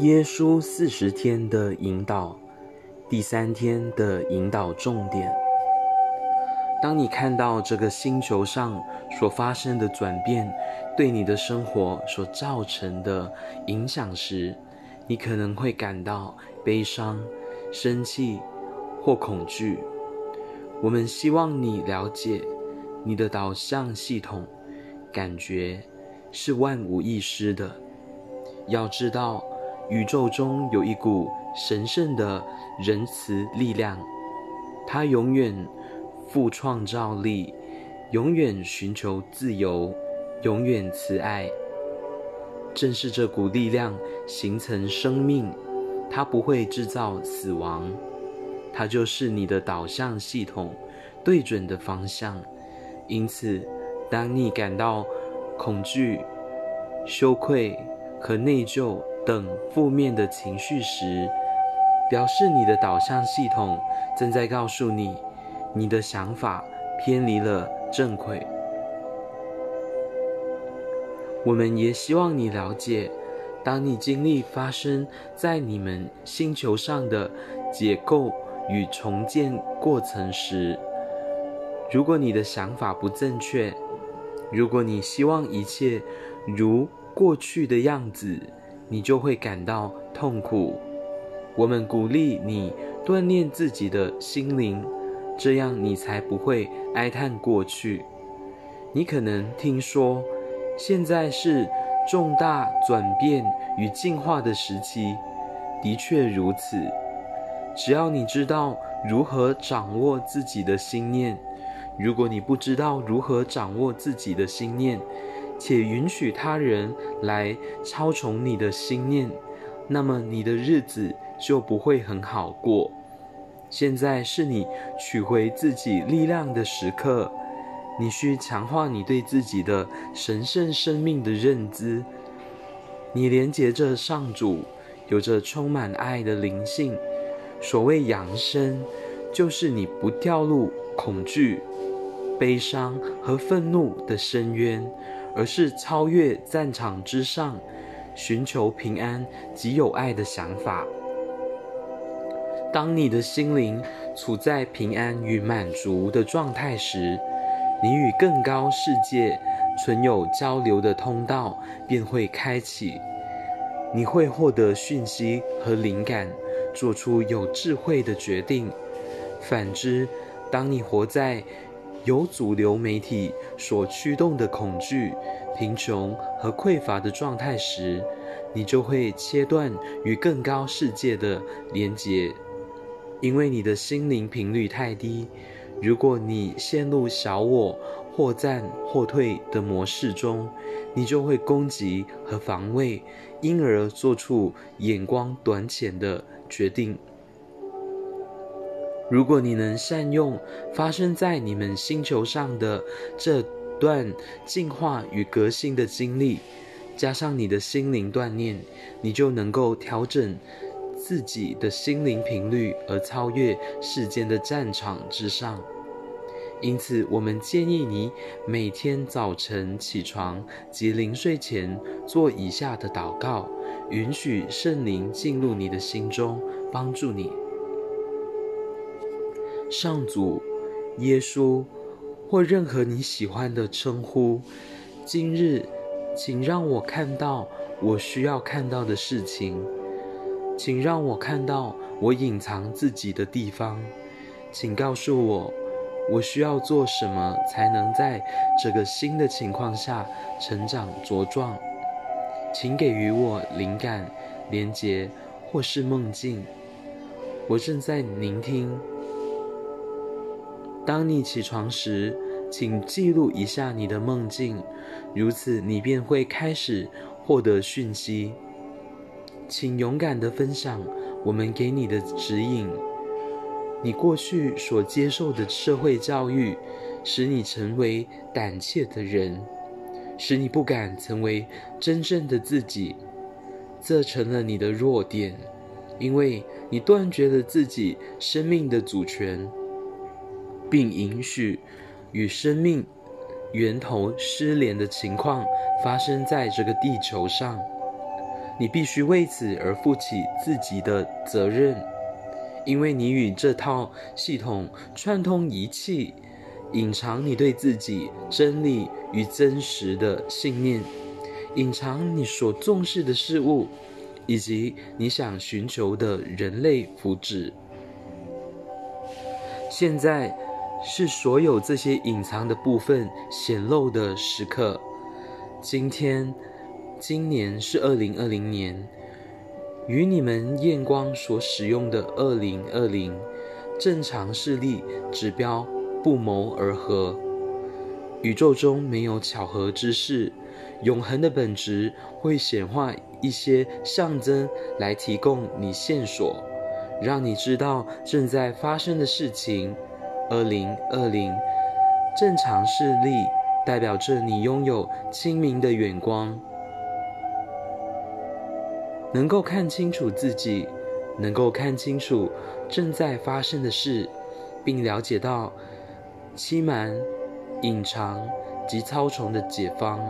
耶稣四十天的引导，第三天的引导重点。当你看到这个星球上所发生的转变对你的生活所造成的影响时，你可能会感到悲伤、生气或恐惧。我们希望你了解，你的导向系统感觉是万无一失的。要知道，宇宙中有一股神圣的仁慈力量，它永远富创造力，永远寻求自由，永远慈爱。正是这股力量形成生命，它不会制造死亡。它就是你的导向系统对准的方向，因此，当你感到恐惧、羞愧和内疚等负面的情绪时，表示你的导向系统正在告诉你，你的想法偏离了正轨。我们也希望你了解，当你经历发生在你们星球上的解构。与重建过程时，如果你的想法不正确，如果你希望一切如过去的样子，你就会感到痛苦。我们鼓励你锻炼自己的心灵，这样你才不会哀叹过去。你可能听说，现在是重大转变与进化的时期，的确如此。只要你知道如何掌握自己的心念，如果你不知道如何掌握自己的心念，且允许他人来操纵你的心念，那么你的日子就不会很好过。现在是你取回自己力量的时刻，你需强化你对自己的神圣生命的认知。你连接着上主，有着充满爱的灵性。所谓养生，就是你不掉入恐惧、悲伤和愤怒的深渊，而是超越战场之上，寻求平安及有爱的想法。当你的心灵处在平安与满足的状态时，你与更高世界存有交流的通道便会开启，你会获得讯息和灵感。做出有智慧的决定。反之，当你活在由主流媒体所驱动的恐惧、贫穷和匮乏的状态时，你就会切断与更高世界的连结，因为你的心灵频率太低。如果你陷入小我或战或退的模式中，你就会攻击和防卫，因而做出眼光短浅的。决定。如果你能善用发生在你们星球上的这段进化与革新的经历，加上你的心灵锻炼，你就能够调整自己的心灵频率，而超越世间的战场之上。因此，我们建议你每天早晨起床及临睡前做以下的祷告。允许圣灵进入你的心中，帮助你。上主、耶稣或任何你喜欢的称呼。今日，请让我看到我需要看到的事情，请让我看到我隐藏自己的地方，请告诉我我需要做什么才能在这个新的情况下成长茁壮。请给予我灵感、连结或是梦境。我正在聆听。当你起床时，请记录一下你的梦境，如此你便会开始获得讯息。请勇敢地分享我们给你的指引。你过去所接受的社会教育，使你成为胆怯的人。使你不敢成为真正的自己，这成了你的弱点，因为你断绝了自己生命的主权，并允许与生命源头失联的情况发生在这个地球上。你必须为此而负起自己的责任，因为你与这套系统串通一气，隐藏你对自己真理与真实的信念，隐藏你所重视的事物，以及你想寻求的人类福祉。现在是所有这些隐藏的部分显露的时刻。今天。今年是二零二零年，与你们验光所使用的二零二零正常视力指标不谋而合。宇宙中没有巧合之事，永恒的本质会显化一些象征来提供你线索，让你知道正在发生的事情。二零二零正常视力代表着你拥有清明的远光。能够看清楚自己，能够看清楚正在发生的事，并了解到欺瞒、隐藏及操虫的解方，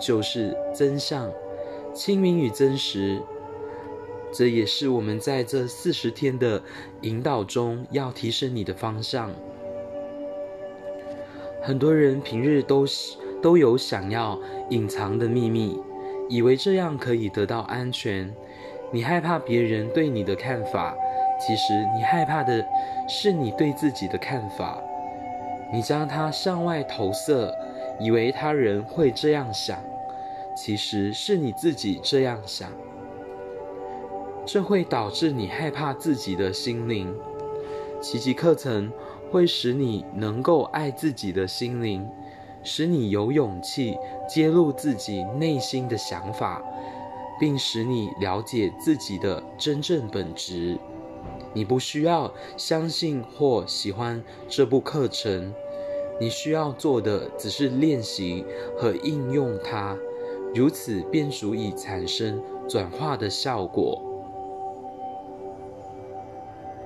就是真相、清明与真实。这也是我们在这四十天的引导中要提升你的方向。很多人平日都都有想要隐藏的秘密。以为这样可以得到安全，你害怕别人对你的看法，其实你害怕的是你对自己的看法。你将它向外投射，以为他人会这样想，其实是你自己这样想。这会导致你害怕自己的心灵。奇迹课程会使你能够爱自己的心灵。使你有勇气揭露自己内心的想法，并使你了解自己的真正本质。你不需要相信或喜欢这部课程，你需要做的只是练习和应用它，如此便足以产生转化的效果。